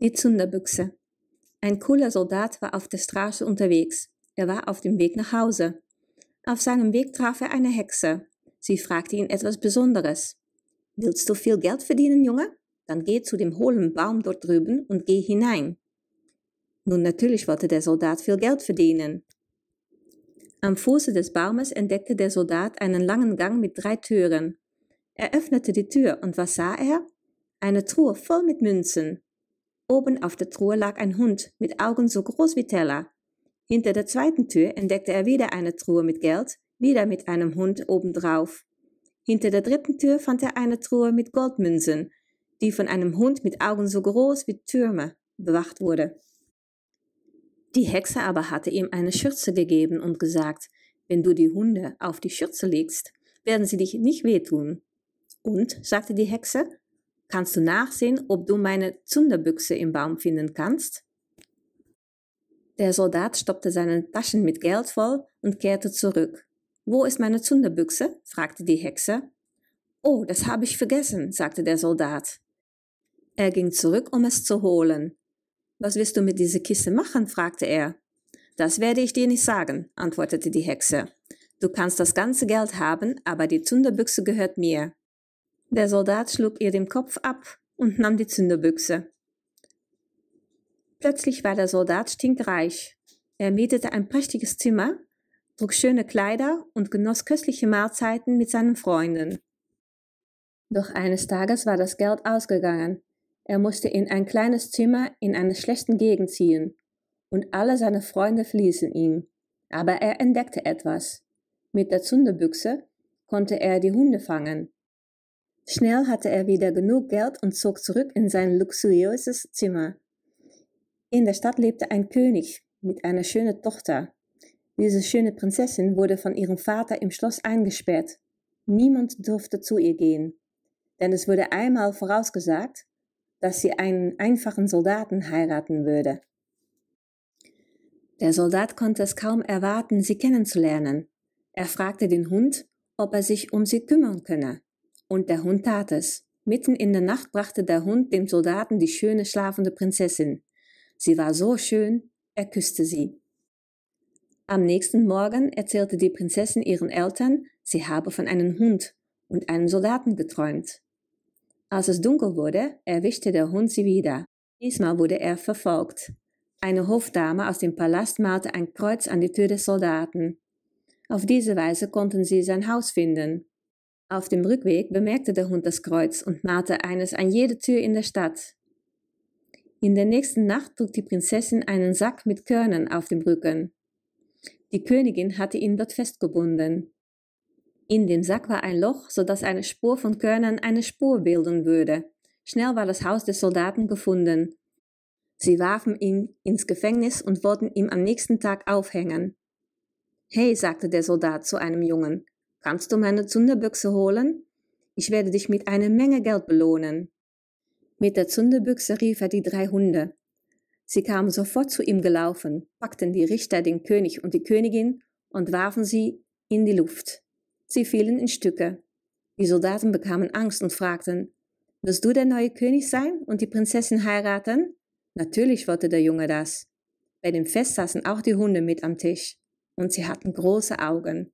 Die Zunderbüchse. Ein cooler Soldat war auf der Straße unterwegs. Er war auf dem Weg nach Hause. Auf seinem Weg traf er eine Hexe. Sie fragte ihn etwas Besonderes. Willst du viel Geld verdienen, Junge? Dann geh zu dem hohlen Baum dort drüben und geh hinein. Nun natürlich wollte der Soldat viel Geld verdienen. Am Fuße des Baumes entdeckte der Soldat einen langen Gang mit drei Türen. Er öffnete die Tür und was sah er? Eine Truhe voll mit Münzen. Oben auf der Truhe lag ein Hund mit Augen so groß wie Teller. Hinter der zweiten Tür entdeckte er wieder eine Truhe mit Geld, wieder mit einem Hund obendrauf. Hinter der dritten Tür fand er eine Truhe mit Goldmünzen, die von einem Hund mit Augen so groß wie Türme bewacht wurde. Die Hexe aber hatte ihm eine Schürze gegeben und gesagt, wenn du die Hunde auf die Schürze legst, werden sie dich nicht wehtun. Und, sagte die Hexe, Kannst du nachsehen, ob du meine Zunderbüchse im Baum finden kannst? Der Soldat stoppte seine Taschen mit Geld voll und kehrte zurück. Wo ist meine Zunderbüchse? fragte die Hexe. Oh, das habe ich vergessen, sagte der Soldat. Er ging zurück, um es zu holen. Was willst du mit dieser Kiste machen? fragte er. Das werde ich dir nicht sagen, antwortete die Hexe. Du kannst das ganze Geld haben, aber die Zunderbüchse gehört mir. Der Soldat schlug ihr den Kopf ab und nahm die Zünderbüchse. Plötzlich war der Soldat stinkreich. Er mietete ein prächtiges Zimmer, trug schöne Kleider und genoss köstliche Mahlzeiten mit seinen Freunden. Doch eines Tages war das Geld ausgegangen. Er musste in ein kleines Zimmer in einer schlechten Gegend ziehen, und alle seine Freunde verließen ihn. Aber er entdeckte etwas. Mit der Zunderbüchse konnte er die Hunde fangen. Schnell hatte er wieder genug Geld und zog zurück in sein luxuriöses Zimmer. In der Stadt lebte ein König mit einer schönen Tochter. Diese schöne Prinzessin wurde von ihrem Vater im Schloss eingesperrt. Niemand durfte zu ihr gehen, denn es wurde einmal vorausgesagt, dass sie einen einfachen Soldaten heiraten würde. Der Soldat konnte es kaum erwarten, sie kennenzulernen. Er fragte den Hund, ob er sich um sie kümmern könne. Und der Hund tat es. Mitten in der Nacht brachte der Hund dem Soldaten die schöne schlafende Prinzessin. Sie war so schön, er küsste sie. Am nächsten Morgen erzählte die Prinzessin ihren Eltern, sie habe von einem Hund und einem Soldaten geträumt. Als es dunkel wurde, erwischte der Hund sie wieder. Diesmal wurde er verfolgt. Eine Hofdame aus dem Palast malte ein Kreuz an die Tür des Soldaten. Auf diese Weise konnten sie sein Haus finden. Auf dem Rückweg bemerkte der Hund das Kreuz und malte eines an jede Tür in der Stadt. In der nächsten Nacht trug die Prinzessin einen Sack mit Körnern auf dem Rücken. Die Königin hatte ihn dort festgebunden. In dem Sack war ein Loch, so dass eine Spur von Körnern eine Spur bilden würde. Schnell war das Haus des Soldaten gefunden. Sie warfen ihn ins Gefängnis und wollten ihn am nächsten Tag aufhängen. Hey, sagte der Soldat zu einem Jungen, Kannst du meine Zunderbüchse holen? Ich werde dich mit einer Menge Geld belohnen. Mit der Zunderbüchse rief er die drei Hunde. Sie kamen sofort zu ihm gelaufen, packten die Richter, den König und die Königin und warfen sie in die Luft. Sie fielen in Stücke. Die Soldaten bekamen Angst und fragten, Willst du der neue König sein und die Prinzessin heiraten? Natürlich wollte der Junge das. Bei dem Fest saßen auch die Hunde mit am Tisch, und sie hatten große Augen.